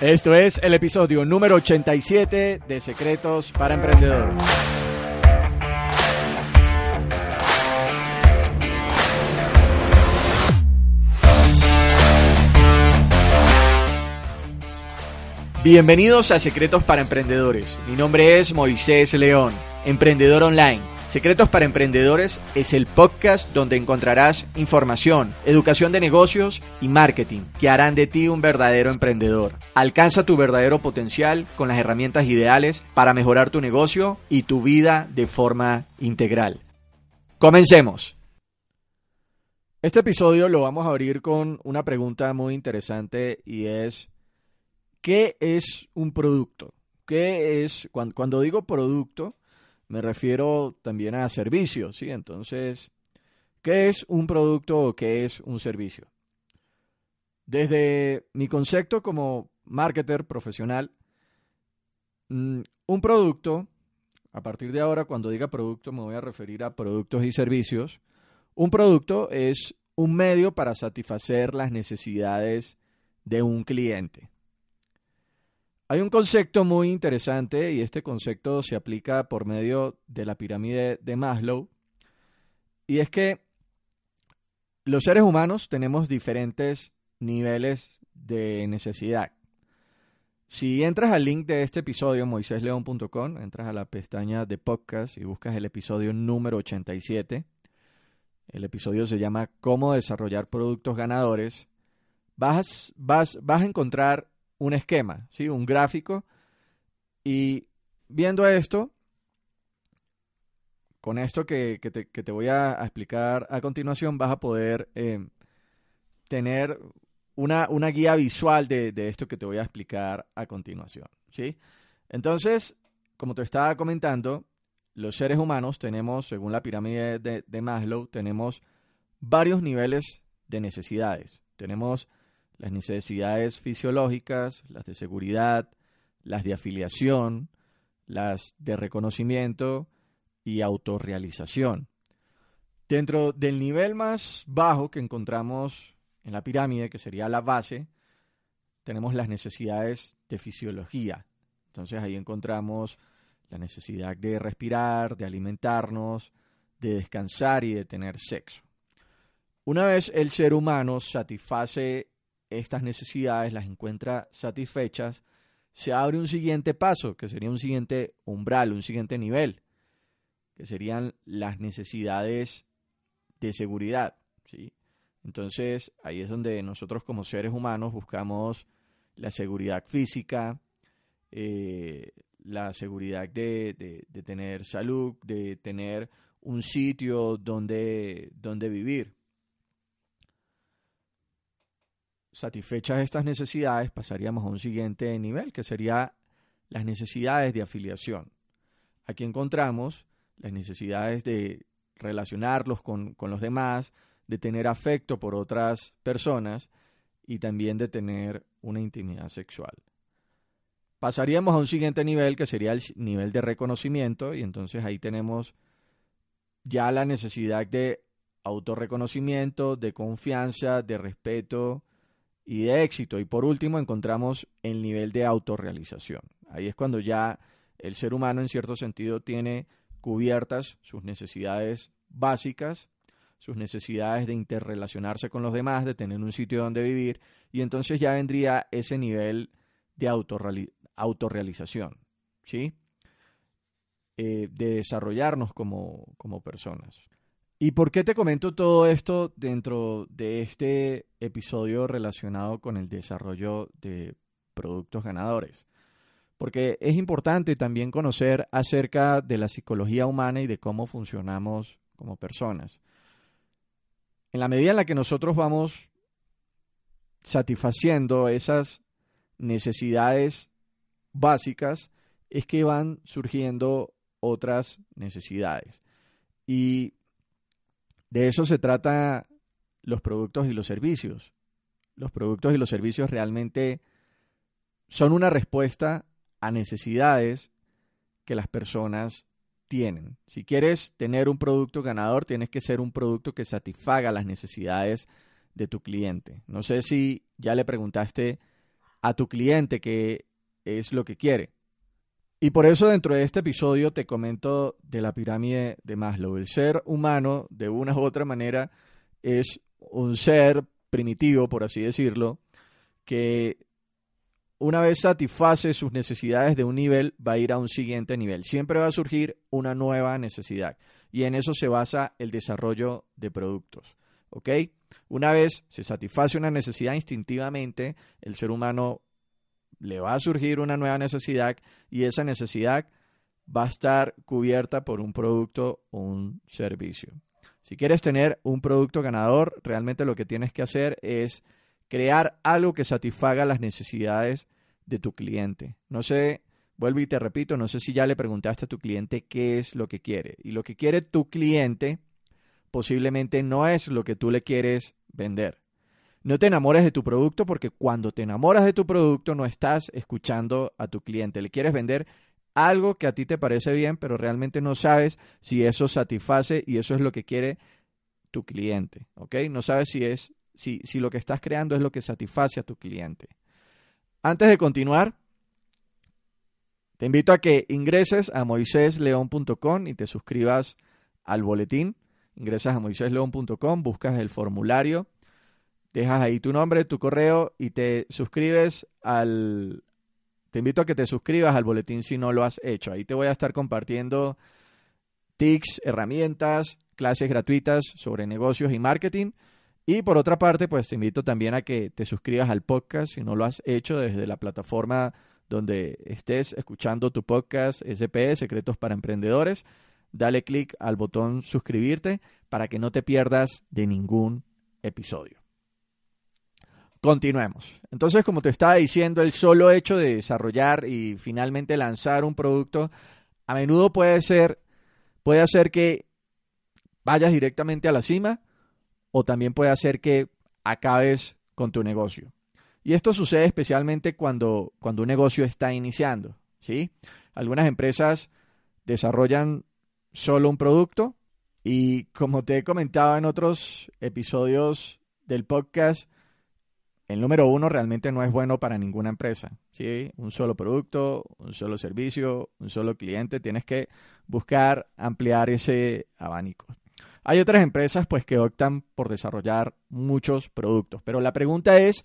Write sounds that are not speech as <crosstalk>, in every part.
Esto es el episodio número 87 de Secretos para Emprendedores. Bienvenidos a Secretos para Emprendedores. Mi nombre es Moisés León, emprendedor online. Secretos para Emprendedores es el podcast donde encontrarás información, educación de negocios y marketing que harán de ti un verdadero emprendedor. Alcanza tu verdadero potencial con las herramientas ideales para mejorar tu negocio y tu vida de forma integral. Comencemos. Este episodio lo vamos a abrir con una pregunta muy interesante y es ¿qué es un producto? ¿Qué es cuando, digo producto? Me refiero también a servicios, ¿sí? Entonces, ¿qué es un producto o qué es un servicio? Desde mi concepto como marketer profesional, mm, un producto, a partir de ahora cuando diga producto me voy a referir a productos y servicios, un producto es un medio para satisfacer las necesidades de un cliente. Hay un concepto muy interesante y este concepto se aplica por medio de la pirámide de Maslow. Y es que los seres humanos tenemos diferentes niveles de necesidad. Si entras al link de este episodio, moisésleón.com, entras a la pestaña de podcast y buscas el episodio número 87, el episodio se llama Cómo desarrollar productos ganadores, vas, vas, vas a encontrar un esquema, ¿sí? un gráfico. Y viendo esto, con esto que, te, voy a, explicar a continuación, vas a poder eh, tener una, guía visual de, esto que te voy a explicar a continuación. ¿sí? Entonces, como te estaba comentando, los seres humanos tenemos, según la pirámide de, de Maslow, tenemos varios niveles de necesidades. Tenemos las necesidades fisiológicas, las de seguridad, las de afiliación, las de reconocimiento y autorrealización. Dentro del nivel más bajo que encontramos en la pirámide, que sería la base, tenemos las necesidades de fisiología. Entonces ahí encontramos la necesidad de respirar, de alimentarnos, de descansar y de tener sexo. Una vez el ser humano satisface estas necesidades las encuentra satisfechas, se abre un siguiente paso, que sería un siguiente umbral, un siguiente nivel, que serían las necesidades de seguridad. ¿sí? Entonces, ahí es donde nosotros como seres humanos buscamos la seguridad física, eh, la seguridad de, de, tener salud, de tener un sitio donde, donde vivir. Satisfechas estas necesidades, pasaríamos a un siguiente nivel, que sería las necesidades de afiliación. Aquí encontramos las necesidades de relacionarlos con, con los demás, de tener afecto por otras personas y también de tener una intimidad sexual. Pasaríamos a un siguiente nivel que sería el nivel de reconocimiento y entonces ahí tenemos ya la necesidad de autorreconocimiento, de confianza, de respeto, y de éxito. Y por último encontramos el nivel de autorrealización. Ahí es cuando ya el ser humano en cierto sentido tiene cubiertas sus necesidades básicas, sus necesidades de interrelacionarse con los demás, de tener un sitio donde vivir, y entonces ya vendría ese nivel de autorrealización, ¿sí? Eh, de desarrollarnos como, como personas. ¿Y por qué te comento todo esto dentro de este episodio relacionado con el desarrollo de productos ganadores? Porque es importante también conocer acerca de la psicología humana y de cómo funcionamos como personas. En la medida en la que nosotros vamos satisfaciendo esas necesidades básicas, es que van surgiendo otras necesidades. Y de eso se trata los productos y los servicios. Los productos y los servicios realmente son una respuesta a necesidades que las personas tienen. Si quieres tener un producto ganador, tienes que ser un producto que satisfaga las necesidades de tu cliente. No sé si ya le preguntaste a tu cliente qué es lo que quiere. Y por eso dentro de este episodio te comento de la pirámide de Maslow. El ser humano, de una u otra manera, es un ser primitivo, por así decirlo, que una vez satisface sus necesidades de un nivel, va a ir a un siguiente nivel. Siempre va a surgir una nueva necesidad. Y en eso se basa el desarrollo de productos. ¿Ok? Una vez se satisface una necesidad instintivamente, el ser humano le va a surgir una nueva necesidad y esa necesidad va a estar cubierta por un producto o un servicio. Si quieres tener un producto ganador, realmente lo que tienes que hacer es crear algo que satisfaga las necesidades de tu cliente. No sé, vuelvo y te repito, no sé si ya le preguntaste a tu cliente qué es lo que quiere. Y lo que quiere tu cliente posiblemente no es lo que tú le quieres vender. No te enamores de tu producto porque cuando te enamoras de tu producto no estás escuchando a tu cliente. Le quieres vender algo que a ti te parece bien, pero realmente no sabes si eso satisface y eso es lo que quiere tu cliente. ¿Ok? No sabes si es si, si lo que estás creando es lo que satisface a tu cliente. Antes de continuar, te invito a que ingreses a moisésleón.com y te suscribas al boletín. Ingresas a moisésleón.com, buscas el formulario, dejas ahí tu nombre, tu correo y te suscribes al... Te invito a que te suscribas al boletín si no lo has hecho. Ahí te voy a estar compartiendo tics, herramientas, clases gratuitas sobre negocios y marketing y por otra parte, pues te invito también a que te suscribas al podcast si no lo has hecho desde la plataforma donde estés escuchando tu podcast SP, Secretos para Emprendedores. Dale clic al botón suscribirte para que no te pierdas de ningún episodio. Continuemos. Entonces, como te estaba diciendo, el solo hecho de desarrollar y finalmente lanzar un producto a menudo puede ser, puede hacer que vayas directamente a la cima o también puede hacer que acabes con tu negocio. Y esto sucede especialmente cuando, cuando un negocio está iniciando. ¿sí? Algunas empresas desarrollan solo un producto y como te he comentado en otros episodios del podcast, el número uno realmente no es bueno para ninguna empresa. ¿sí? Un solo producto, un solo servicio, un solo cliente. Tienes que buscar ampliar ese abanico. Hay otras empresas pues que optan por desarrollar muchos productos, pero la pregunta es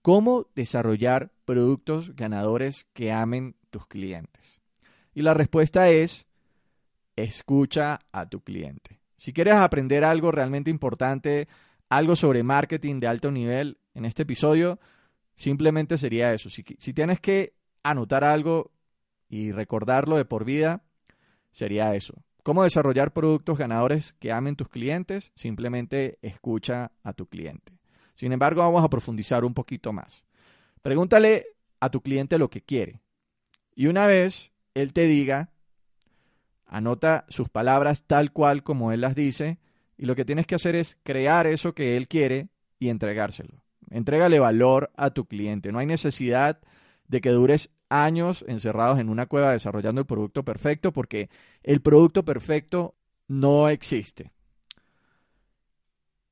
¿cómo desarrollar productos ganadores que amen tus clientes? Y la respuesta es escucha a tu cliente. Si quieres aprender algo realmente importante, algo sobre marketing de alto nivel en este episodio, simplemente sería eso. Si, tienes que anotar algo y recordarlo de por vida, sería eso. ¿Cómo desarrollar productos ganadores que amen tus clientes? Simplemente escucha a tu cliente. Sin embargo, vamos a profundizar un poquito más. Pregúntale a tu cliente lo que quiere. Y una vez él te diga, anota sus palabras tal cual como él las dice, y lo que tienes que hacer es crear eso que él quiere y entregárselo. Entrégale valor a tu cliente. No hay necesidad de que dures años encerrados en una cueva desarrollando el producto perfecto porque el producto perfecto no existe.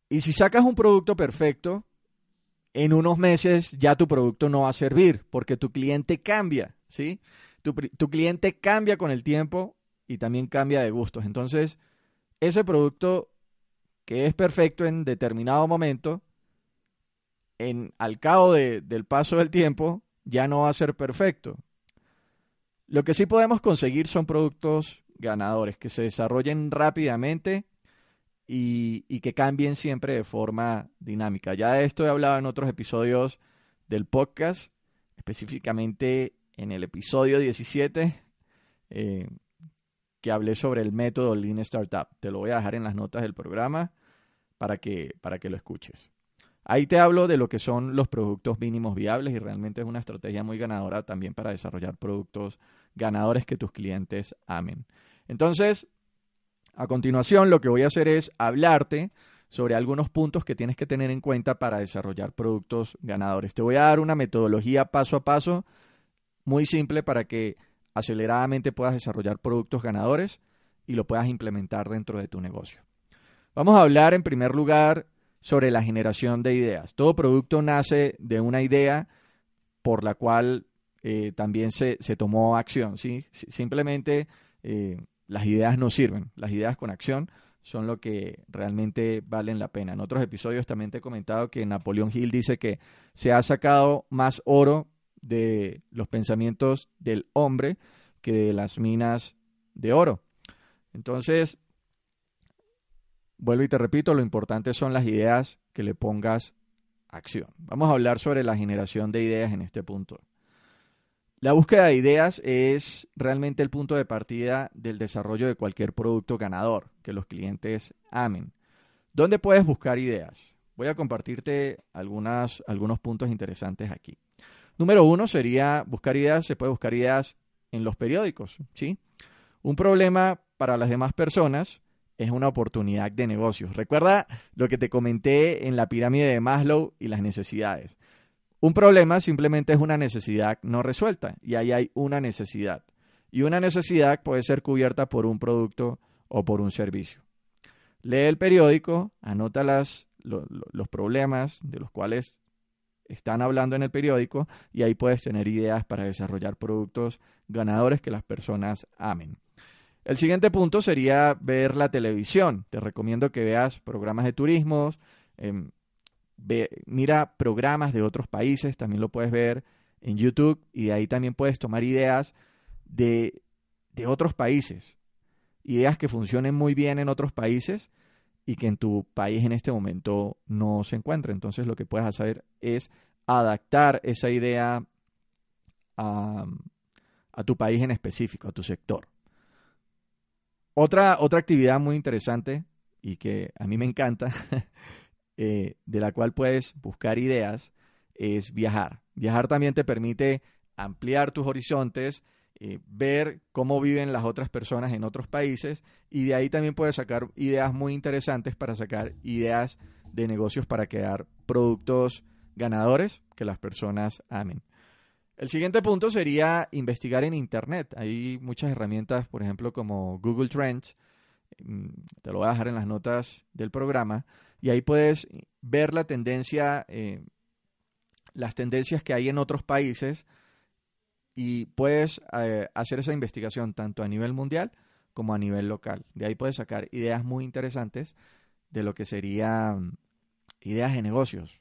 Y si sacas un producto perfecto, en unos meses ya tu producto no va a servir porque tu cliente cambia, ¿sí? Tu, tu cliente cambia con el tiempo y también cambia de gustos. Entonces, ese producto que es perfecto en determinado momento, en, al cabo del paso del tiempo, ya no va a ser perfecto. Lo que sí podemos conseguir son productos ganadores, que se desarrollen rápidamente y, que cambien siempre de forma dinámica. Ya de esto he hablado en otros episodios del podcast, específicamente en el episodio 17, eh, que hablé sobre el método Lean Startup. Te lo voy a dejar en las notas del programa para que, para que lo escuches. Ahí te hablo de lo que son los productos mínimos viables y realmente es una estrategia muy ganadora también para desarrollar productos ganadores que tus clientes amen. Entonces, a continuación lo que voy a hacer es hablarte sobre algunos puntos que tienes que tener en cuenta para desarrollar productos ganadores. Te voy a dar una metodología paso a paso muy simple para que aceleradamente puedas desarrollar productos ganadores y lo puedas implementar dentro de tu negocio. Vamos a hablar en primer lugar sobre la generación de ideas. Todo producto nace de una idea por la cual eh, también se, se, tomó acción. ¿sí? Simplemente eh, las ideas no sirven, las ideas con acción son lo que realmente valen la pena. En otros episodios también te he comentado que Napoleón Hill dice que se ha sacado más oro de los pensamientos del hombre que de las minas de oro. Entonces, vuelvo y te repito, lo importante son las ideas que le pongas acción. Vamos a hablar sobre la generación de ideas en este punto. La búsqueda de ideas es realmente el punto de partida del desarrollo de cualquier producto ganador que los clientes amen. ¿Dónde puedes buscar ideas? Voy a compartirte algunos puntos interesantes aquí. Número uno sería buscar ideas, se puede buscar ideas en los periódicos, ¿sí? Un problema para las demás personas es una oportunidad de negocios. Recuerda lo que te comenté en la pirámide de Maslow y las necesidades. Un problema simplemente es una necesidad no resuelta y ahí hay una necesidad. Y una necesidad puede ser cubierta por un producto o por un servicio. Lee el periódico, anota las, los problemas de los cuales están hablando en el periódico y ahí puedes tener ideas para desarrollar productos ganadores que las personas amen. El siguiente punto sería ver la televisión. Te recomiendo que veas programas de turismo, em, mira programas de otros países, también lo puedes ver en YouTube y de ahí también puedes tomar ideas de, de otros países, ideas que funcionen muy bien en otros países y que en tu país en este momento no se encuentra. Entonces lo que puedes hacer es adaptar esa idea a, a tu país en específico, a tu sector. Otra, otra actividad muy interesante y que a mí me encanta <laughs> Eh, de la cual puedes buscar ideas es viajar. Viajar también te permite ampliar tus horizontes, eh, ver cómo viven las otras personas en otros países y de ahí también puedes sacar ideas muy interesantes para sacar ideas de negocios para crear productos ganadores que las personas amen. El siguiente punto sería investigar en Internet. Hay muchas herramientas, por ejemplo, como Google Trends. Mm, te lo voy a dejar en las notas del programa y ahí puedes ver la tendencia, eh, las tendencias que hay en otros países y puedes eh, hacer esa investigación tanto a nivel mundial como a nivel local. De ahí puedes sacar ideas muy interesantes de lo que serían ideas de negocios.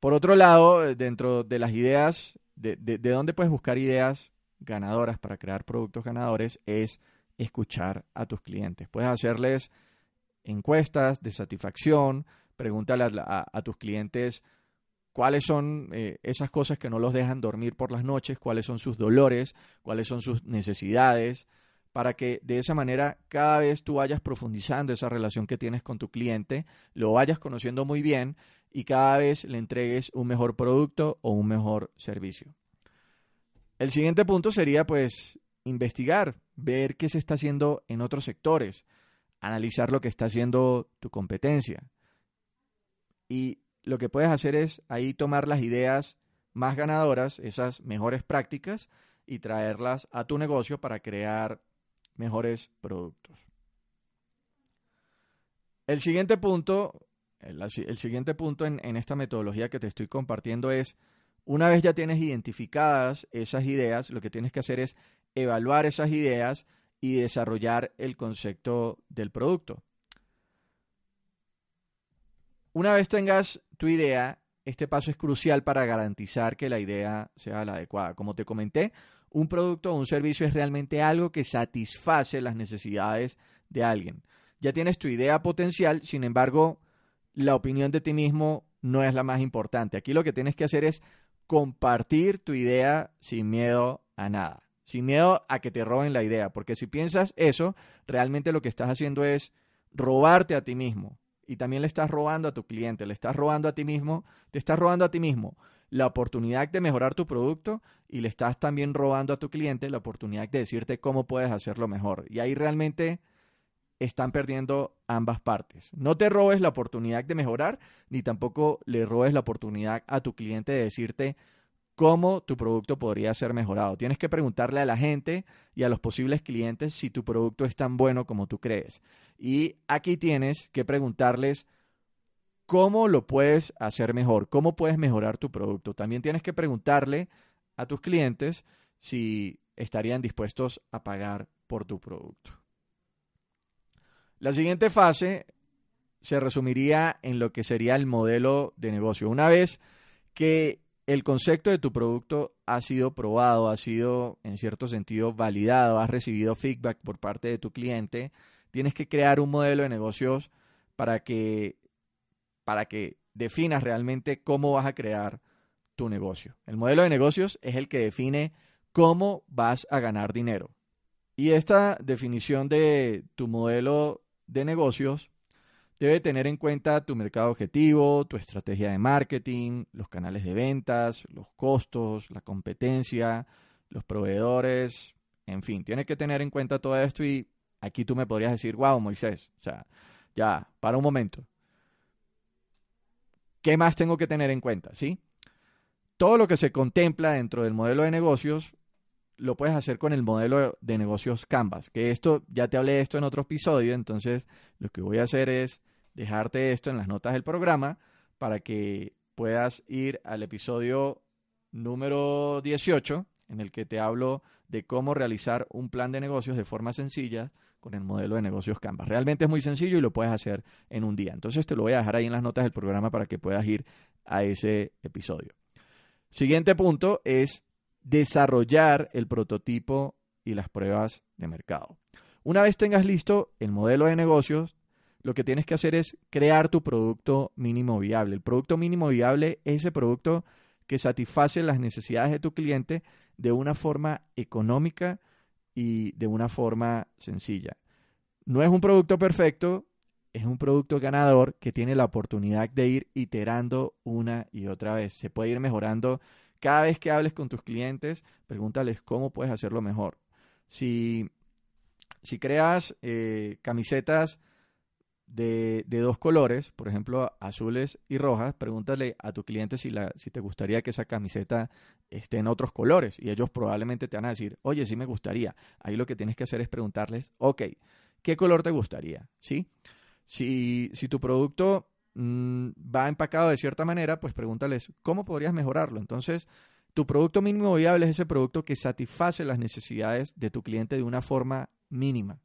Por otro lado, dentro de las ideas, de, de dónde puedes buscar ideas ganadoras para crear productos ganadores, es escuchar a tus clientes. Puedes hacerles encuestas de satisfacción, pregúntale a, tus clientes cuáles son eh, esas cosas que no los dejan dormir por las noches, cuáles son sus dolores, cuáles son sus necesidades, para que de esa manera cada vez tú vayas profundizando esa relación que tienes con tu cliente, lo vayas conociendo muy bien y cada vez le entregues un mejor producto o un mejor servicio. El siguiente punto sería pues investigar, ver qué se está haciendo en otros sectores analizar lo que está haciendo tu competencia. Y lo que puedes hacer es ahí tomar las ideas más ganadoras, esas mejores prácticas, y traerlas a tu negocio para crear mejores productos. El siguiente punto, el, siguiente punto en, en esta metodología que te estoy compartiendo es, una vez ya tienes identificadas esas ideas, lo que tienes que hacer es evaluar esas ideas y desarrollar el concepto del producto. Una vez tengas tu idea, este paso es crucial para garantizar que la idea sea la adecuada. Como te comenté, un producto o un servicio es realmente algo que satisface las necesidades de alguien. Ya tienes tu idea potencial, sin embargo, la opinión de ti mismo no es la más importante. Aquí lo que tienes que hacer es compartir tu idea sin miedo a nada sin miedo a que te roben la idea, porque si piensas eso, realmente lo que estás haciendo es robarte a ti mismo y también le estás robando a tu cliente, le estás robando a ti mismo, te estás robando a ti mismo la oportunidad de mejorar tu producto y le estás también robando a tu cliente la oportunidad de decirte cómo puedes hacerlo mejor. Y ahí realmente están perdiendo ambas partes. No te robes la oportunidad de mejorar, ni tampoco le robes la oportunidad a tu cliente de decirte cómo tu producto podría ser mejorado. Tienes que preguntarle a la gente y a los posibles clientes si tu producto es tan bueno como tú crees. Y aquí tienes que preguntarles cómo lo puedes hacer mejor, cómo puedes mejorar tu producto. También tienes que preguntarle a tus clientes si estarían dispuestos a pagar por tu producto. La siguiente fase se resumiría en lo que sería el modelo de negocio. Una vez que el concepto de tu producto ha sido probado, ha sido en cierto sentido validado, has recibido feedback por parte de tu cliente, tienes que crear un modelo de negocios para que, para que definas realmente cómo vas a crear tu negocio. El modelo de negocios es el que define cómo vas a ganar dinero. Y esta definición de tu modelo de negocios debe tener en cuenta tu mercado objetivo, tu estrategia de marketing, los canales de ventas, los costos, la competencia, los proveedores, en fin, tiene que tener en cuenta todo esto y aquí tú me podrías decir, wow, Moisés, o sea, ya, para un momento. ¿Qué más tengo que tener en cuenta? ¿Sí? Todo lo que se contempla dentro del modelo de negocios lo puedes hacer con el modelo de negocios Canvas, que esto ya te hablé de esto en otro episodio, entonces lo que voy a hacer es dejarte esto en las notas del programa para que puedas ir al episodio número 18 en el que te hablo de cómo realizar un plan de negocios de forma sencilla con el modelo de negocios Canvas. Realmente es muy sencillo y lo puedes hacer en un día. Entonces te lo voy a dejar ahí en las notas del programa para que puedas ir a ese episodio. Siguiente punto es desarrollar el prototipo y las pruebas de mercado. Una vez tengas listo el modelo de negocios, lo que tienes que hacer es crear tu producto mínimo viable. El producto mínimo viable es ese producto que satisface las necesidades de tu cliente de una forma económica y de una forma sencilla. No es un producto perfecto, es un producto ganador que tiene la oportunidad de ir iterando una y otra vez. Se puede ir mejorando cada vez que hables con tus clientes, pregúntales cómo puedes hacerlo mejor. Si, si creas eh, camisetas de, de, dos colores, por ejemplo, azules y rojas, pregúntale a tu cliente si, la, si te gustaría que esa camiseta esté en otros colores. Y ellos probablemente te van a decir, oye, sí me gustaría. Ahí lo que tienes que hacer es preguntarles, ok, ¿qué color te gustaría? ¿Sí? Si, si tu producto Mm, va empacado de cierta manera, pues pregúntales cómo podrías mejorarlo. Entonces, tu producto mínimo viable es ese producto que satisface las necesidades de tu cliente de una forma mínima.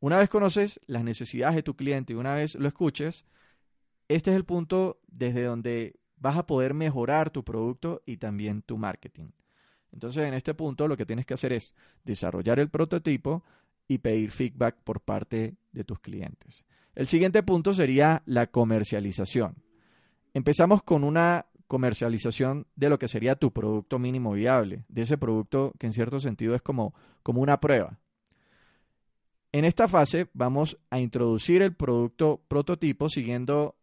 Una vez conoces las necesidades de tu cliente y una vez lo escuches, este es el punto desde donde vas a poder mejorar tu producto y también tu marketing. Entonces, en este punto lo que tienes que hacer es desarrollar el prototipo y pedir feedback por parte de tus clientes. El siguiente punto sería la comercialización. Empezamos con una comercialización de lo que sería tu producto mínimo viable, de ese producto que en cierto sentido es como, como una prueba. En esta fase vamos a introducir el producto prototipo siguiendo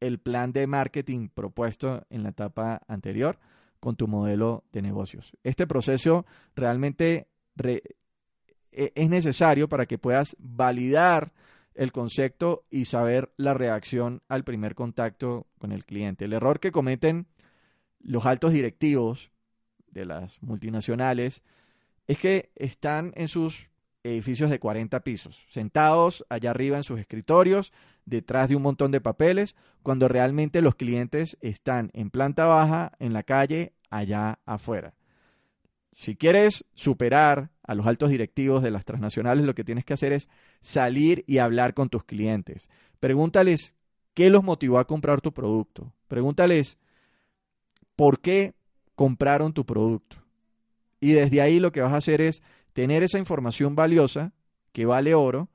el plan de marketing propuesto en la etapa anterior con tu modelo de negocios. Este proceso realmente e, es necesario para que puedas validar el concepto y saber la reacción al primer contacto con el cliente. El error que cometen los altos directivos de las multinacionales es que están en sus edificios de 40 pisos, sentados allá arriba en sus escritorios, detrás de un montón de papeles, cuando realmente los clientes están en planta baja, en la calle, allá afuera. Si quieres superar a los altos directivos de las transnacionales, lo que tienes que hacer es salir y hablar con tus clientes. Pregúntales qué los motivó a comprar tu producto. Pregúntales por qué compraron tu producto. Y desde ahí lo que vas a hacer es tener esa información valiosa, que vale oro,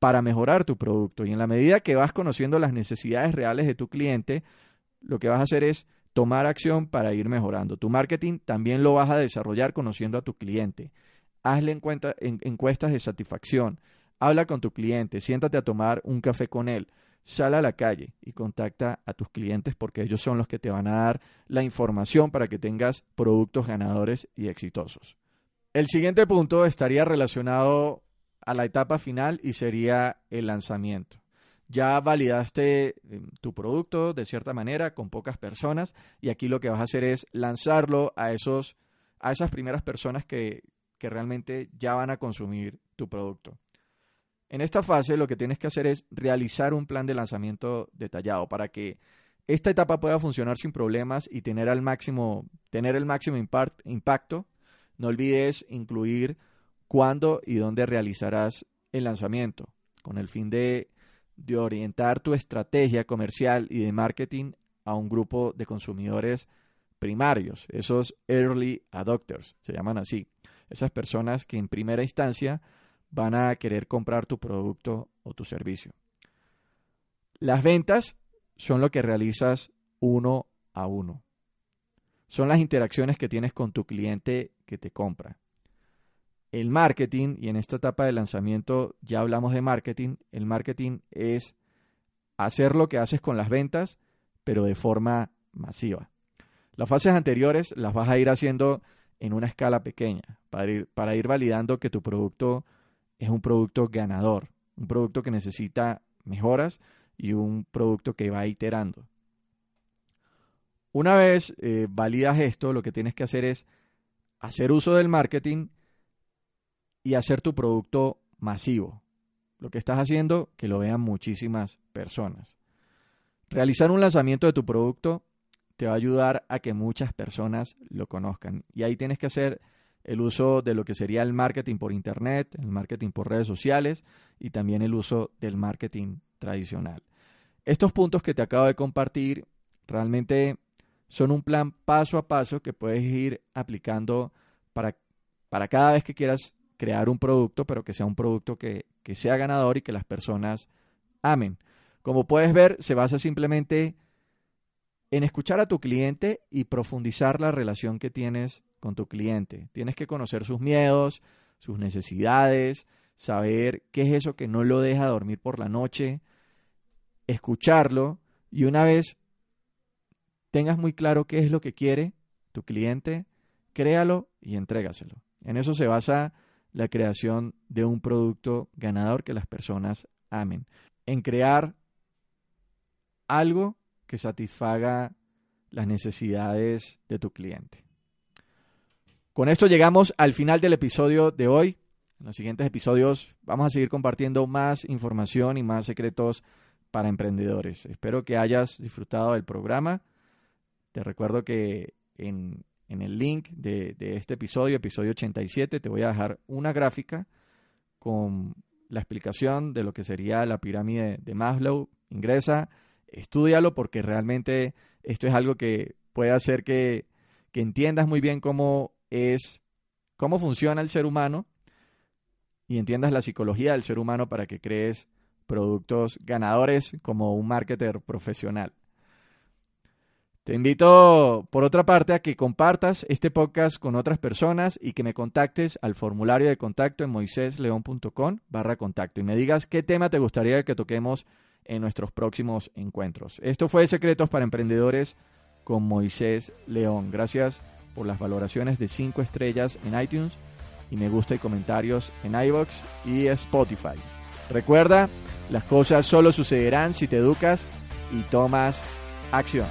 para mejorar tu producto. Y en la medida que vas conociendo las necesidades reales de tu cliente, lo que vas a hacer es tomar acción para ir mejorando. Tu marketing también lo vas a desarrollar conociendo a tu cliente. Hazle encuestas de satisfacción. Habla con tu cliente, siéntate a tomar un café con él. Sal a la calle y contacta a tus clientes porque ellos son los que te van a dar la información para que tengas productos ganadores y exitosos. El siguiente punto estaría relacionado a la etapa final y sería el lanzamiento ya validaste em, tu producto de cierta manera con pocas personas y aquí lo que vas a hacer es lanzarlo a, esos, a esas primeras personas que, que realmente ya van a consumir tu producto. En esta fase lo que tienes que hacer es realizar un plan de lanzamiento detallado para que esta etapa pueda funcionar sin problemas y tener, al máximo, tener el máximo impacto. No olvides incluir cuándo y dónde realizarás el lanzamiento, con el fin de, de orientar tu estrategia comercial y de marketing a un grupo de consumidores primarios, esos early adopters, se llaman así, esas personas que en primera instancia van a querer comprar tu producto o tu servicio. Las ventas son lo que realizas uno a uno. Son las interacciones que tienes con tu cliente que te compra. El marketing, y en esta etapa de lanzamiento ya hablamos de marketing, el marketing es hacer lo que haces con las ventas, pero de forma masiva. Las fases anteriores las vas a ir haciendo en una escala pequeña para ir, para ir validando que tu producto es un producto ganador, un producto que necesita mejoras y un producto que va iterando. Una vez eh, validas esto, lo que tienes que hacer es hacer uso del marketing y hacer tu producto masivo. Lo que estás haciendo, que lo vean muchísimas personas. Realizar un lanzamiento de tu producto te va a ayudar a que muchas personas lo conozcan. Y ahí tienes que hacer el uso de lo que sería el marketing por Internet, el marketing por redes sociales y también el uso del marketing tradicional. Estos puntos que te acabo de compartir realmente son un plan paso a paso que puedes ir aplicando para, para cada vez que quieras crear un producto, pero que sea un producto que, que sea ganador y que las personas amen. Como puedes ver, se basa simplemente en escuchar a tu cliente y profundizar la relación que tienes con tu cliente. Tienes que conocer sus miedos, sus necesidades, saber qué es eso que no lo deja dormir por la noche, escucharlo y una vez tengas muy claro qué es lo que quiere tu cliente, créalo y entrégaselo. En eso se basa la creación de un producto ganador que las personas amen. En crear algo que satisfaga las necesidades de tu cliente. Con esto llegamos al final del episodio de hoy. En los siguientes episodios vamos a seguir compartiendo más información y más secretos para emprendedores. Espero que hayas disfrutado del programa. Te recuerdo que en, el link de, este episodio, episodio 87, te voy a dejar una gráfica con la explicación de lo que sería la pirámide de Maslow. Ingresa, estudialo porque realmente esto es algo que puede hacer que, que entiendas muy bien cómo es, cómo funciona el ser humano y entiendas la psicología del ser humano para que crees productos ganadores como un marketer profesional. Te invito, por otra parte, a que compartas este podcast con otras personas y que me contactes al formulario de contacto en moisésleón.com barra contacto y me digas qué tema te gustaría que toquemos en nuestros próximos encuentros. Esto fue Secretos para Emprendedores con Moisés León. Gracias por las valoraciones de 5 estrellas en iTunes y me gusta y comentarios en iBox y Spotify. Recuerda las cosas solo sucederán si te educas y tomas acción.